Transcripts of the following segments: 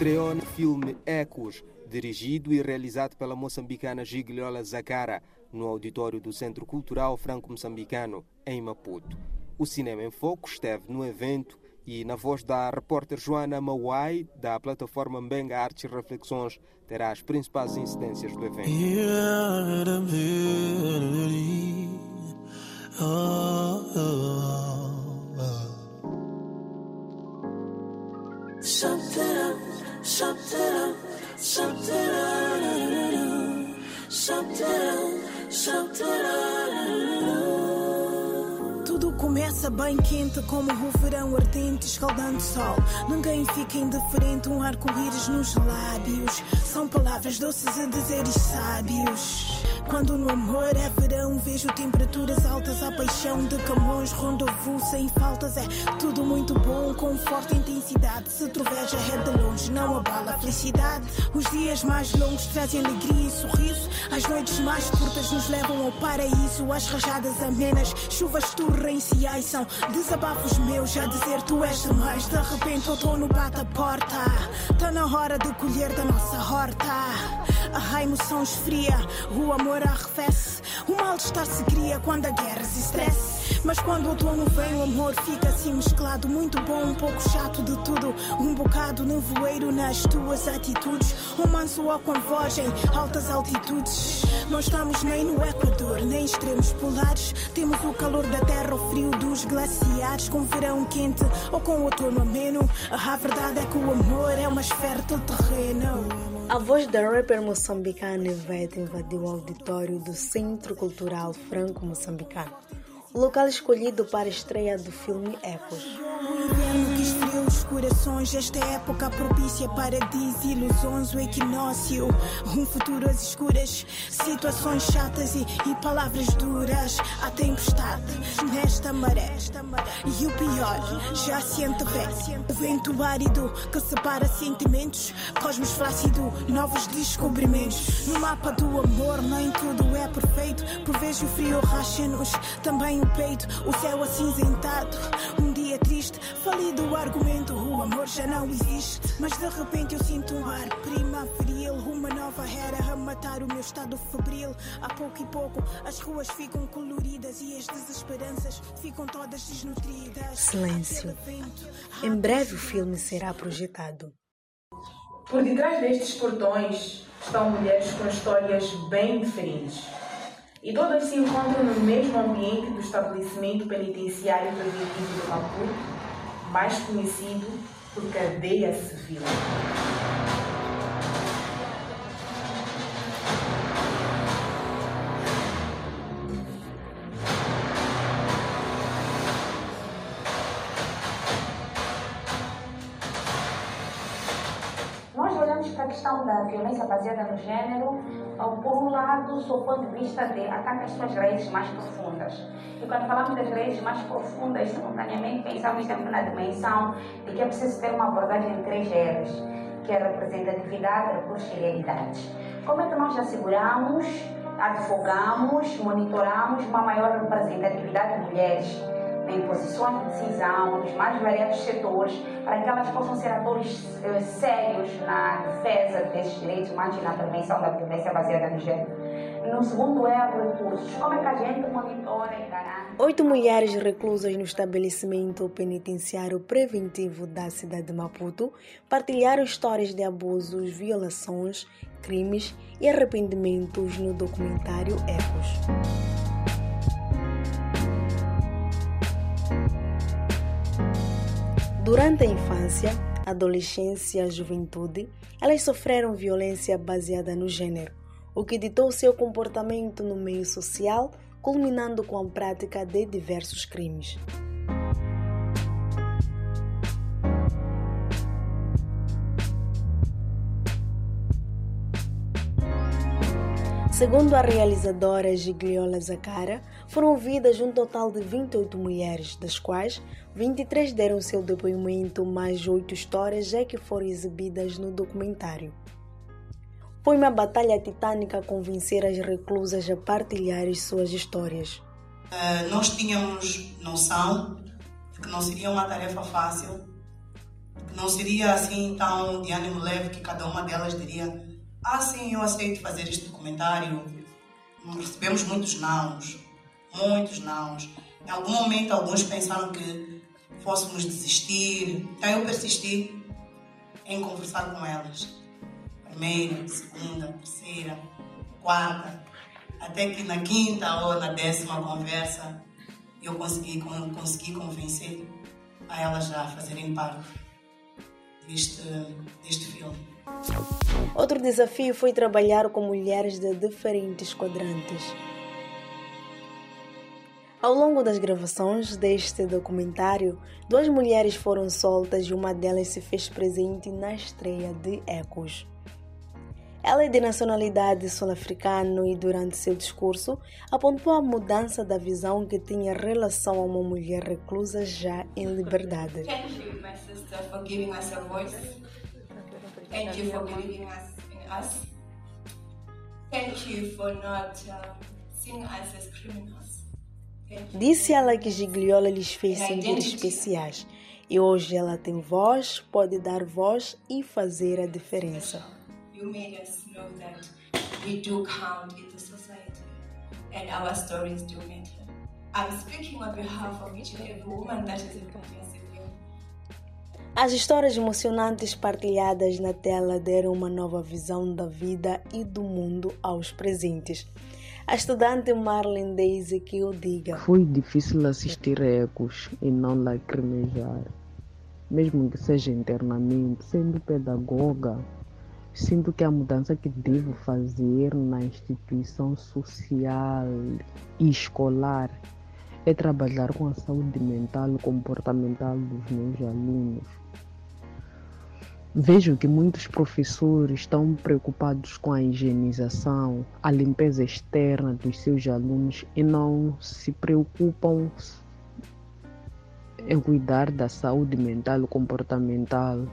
estreou no filme Ecos, dirigido e realizado pela moçambicana Gigliola Zakara, no auditório do Centro Cultural Franco-Moçambicano, em Maputo. O Cinema em Foco esteve no evento e, na voz da repórter Joana Mauai, da plataforma Mbenga Artes e Reflexões, terá as principais incidências do evento. Tudo começa bem quente como o verão ardente escaldando sol. Ninguém fica indiferente, um arco-íris nos lábios. São palavras doces a dizeres sábios. Quando no amor é verão, vejo temperaturas altas, a paixão de Camões, rendezvous sem faltas. É tudo muito bom, com forte intensidade. Se troveja é de longe, não abala a felicidade. Os dias mais longos trazem alegria e sorriso. As noites mais curtas nos levam ao paraíso. As rajadas amenas, chuvas torrenciais são desabafos meus a dizer tu és demais. De repente, outono bate a porta. Tá na hora de colher da nossa horta. A emoção esfria, o amor arrefece. O mal-estar se cria quando a guerra se estresse. Mas quando o outono vem, o amor fica assim mesclado. Muito bom, um pouco chato de tudo. Um bocado nevoeiro nas tuas atitudes. Um manso ou com voz em altas altitudes. Não estamos nem no Equador, nem extremos polares. Temos o calor da terra, o frio dos glaciares. Com verão quente ou com outono ameno. A verdade é que o amor é mais fértil terreno. A voz da rapper moçambicana Ivete invadiu o auditório do Centro Cultural Franco-Moçambicano, o local escolhido para a estreia do filme Ecos. Corações, esta época propícia para desilusões, o equinócio, um futuro às escuras, situações chatas e, e palavras duras. A tempestade nesta maré, e o pior já se antevê. O vento árido que separa sentimentos, cosmos flácido, novos descobrimentos. No mapa do amor, nem tudo é perfeito. Por vezes o frio racha-nos, também o peito, o céu acinzentado. Triste, falido o argumento, o amor já não existe. Mas de repente eu sinto um ar primaveril, uma nova era a matar o meu estado febril. A pouco e pouco as ruas ficam coloridas e as desesperanças ficam todas desnutridas. Silêncio. Em breve o filme será projetado. Por detrás destes portões estão mulheres com histórias bem diferentes. E todas se encontram no mesmo ambiente do estabelecimento penitenciário preventivo de Maputo, mais conhecido por cadeia civil. Questão da violência baseada no gênero, por um lado, do ponto de vista de atacar as suas raízes mais profundas. E quando falamos das raízes mais profundas, simultaneamente pensamos sempre na dimensão de que é preciso ter uma abordagem em três R's, que é representatividade, recursos e realidades. Como é que nós asseguramos, advogamos, monitoramos uma maior representatividade de mulheres em posições de decisão nos mais variados setores, para que elas possam ser atores eh, sérios na defesa desses direitos humanos e na prevenção da violência baseada no gênero. No segundo é o recursos. Como é que a gente monitora e? Oito mulheres reclusas no estabelecimento penitenciário preventivo da cidade de Maputo partilharam histórias de abusos, violações, crimes e arrependimentos no documentário Ecos. Durante a infância, adolescência e juventude, elas sofreram violência baseada no gênero, o que ditou seu comportamento no meio social, culminando com a prática de diversos crimes. Segundo a realizadora Gigliola Zacara, foram ouvidas um total de 28 mulheres, das quais 23 deram seu depoimento, mais oito histórias é que foram exibidas no documentário. Foi uma batalha titânica convencer as reclusas a partilhar suas histórias. Uh, nós tínhamos noção de que não seria uma tarefa fácil não seria assim tão de ânimo leve que cada uma delas diria: Ah, sim, eu aceito fazer este documentário. Recebemos muitos nãos, muitos nãos. Em algum momento, alguns pensaram que fôssemos desistir. Então, eu persisti em conversar com elas. Primeira, segunda, terceira, quarta, até que na quinta ou na décima conversa eu consegui, consegui convencer a elas já fazerem parte deste, deste filme. Outro desafio foi trabalhar com mulheres de diferentes quadrantes. Ao longo das gravações deste documentário, duas mulheres foram soltas e uma delas se fez presente na estreia de Ecos. Ela é de nacionalidade sul-africana e, durante seu discurso, apontou a mudança da visão que tinha em relação a uma mulher reclusa já em liberdade. Thank you, my sister, for. Thank you for believing us in us. Thank you for not uh, seeing us as criminals. Disse ela que Gigliola lhes fez sentir especiais e hoje ela tem voz, pode dar voz e fazer a diferença. You made us know that we do count in the society and our stories do matter. I'm speaking on behalf of each and every woman that is involved in as histórias emocionantes partilhadas na tela deram uma nova visão da vida e do mundo aos presentes. A estudante Marlene Daisy que o diga. Foi difícil assistir ecos e não lacrimejar. Mesmo que seja internamente, sendo pedagoga, sinto que a mudança que devo fazer na instituição social e escolar é trabalhar com a saúde mental e comportamental dos meus alunos. Vejo que muitos professores estão preocupados com a higienização, a limpeza externa dos seus alunos e não se preocupam em cuidar da saúde mental e comportamental,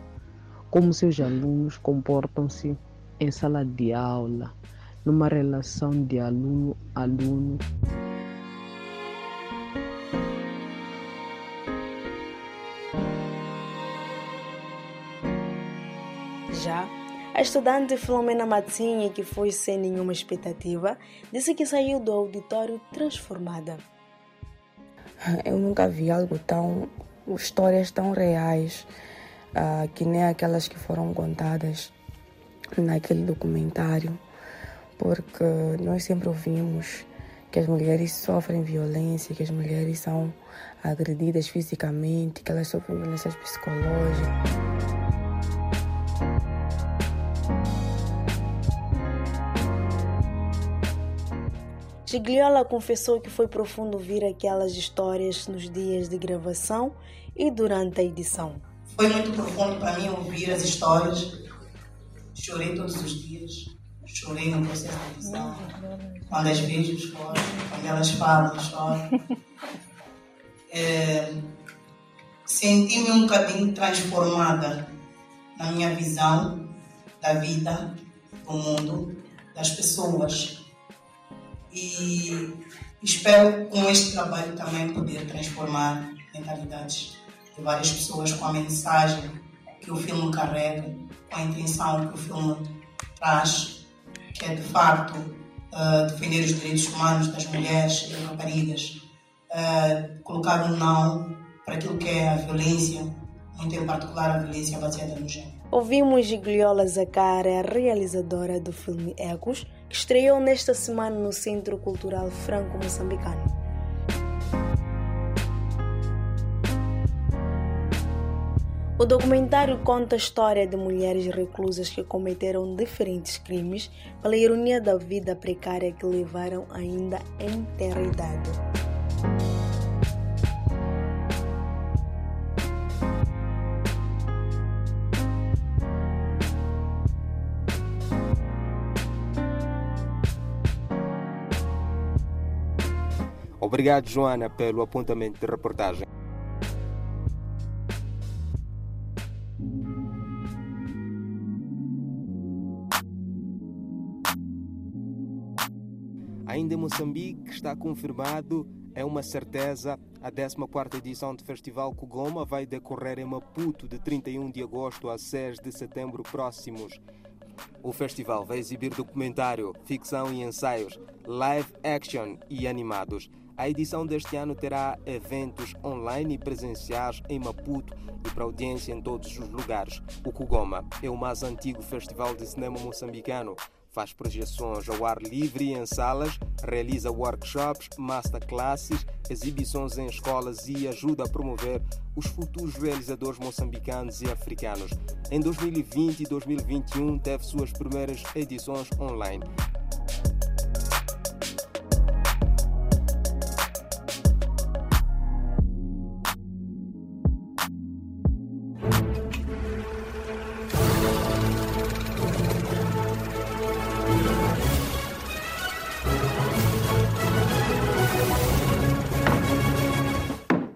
como seus alunos comportam-se em sala de aula, numa relação de aluno-aluno. A estudante Filomena Matzinha, que foi sem nenhuma expectativa, disse que saiu do auditório transformada. Eu nunca vi algo tão. histórias tão reais uh, que nem aquelas que foram contadas naquele documentário, porque nós sempre ouvimos que as mulheres sofrem violência, que as mulheres são agredidas fisicamente, que elas sofrem violências psicológicas. Gigliola confessou que foi profundo ouvir aquelas histórias nos dias de gravação e durante a edição. Foi muito profundo para mim ouvir as histórias. Chorei todos os dias. Chorei no processo de edição. Quando as vejo, choro. Quando elas falam, choro. É, Senti-me um bocadinho transformada na minha visão da vida, do mundo, das pessoas e espero com este trabalho também poder transformar mentalidades de várias pessoas com a mensagem que o filme carrega, com a intenção que o filme traz, que é de facto uh, defender os direitos humanos das mulheres e raparigas, uh, colocar um não para aquilo que é a violência, muito em particular a violência baseada no gênero. Ouvimos Gigliola Zacara, realizadora do filme Ecos, estreou nesta semana no Centro Cultural Franco-Moçambicano. O documentário conta a história de mulheres reclusas que cometeram diferentes crimes pela ironia da vida precária que levaram ainda em terra idade. Obrigado, Joana, pelo apontamento de reportagem. Ainda em Moçambique está confirmado, é uma certeza, A 14ª edição do Festival Kugoma vai decorrer em Maputo de 31 de agosto a 6 de setembro próximos. O festival vai exibir documentário, ficção e ensaios, live action e animados. A edição deste ano terá eventos online e presenciais em Maputo e para audiência em todos os lugares. O Kugoma é o mais antigo festival de cinema moçambicano. Faz projeções ao ar livre e em salas, realiza workshops, masterclasses, exibições em escolas e ajuda a promover os futuros realizadores moçambicanos e africanos. Em 2020 e 2021 teve suas primeiras edições online.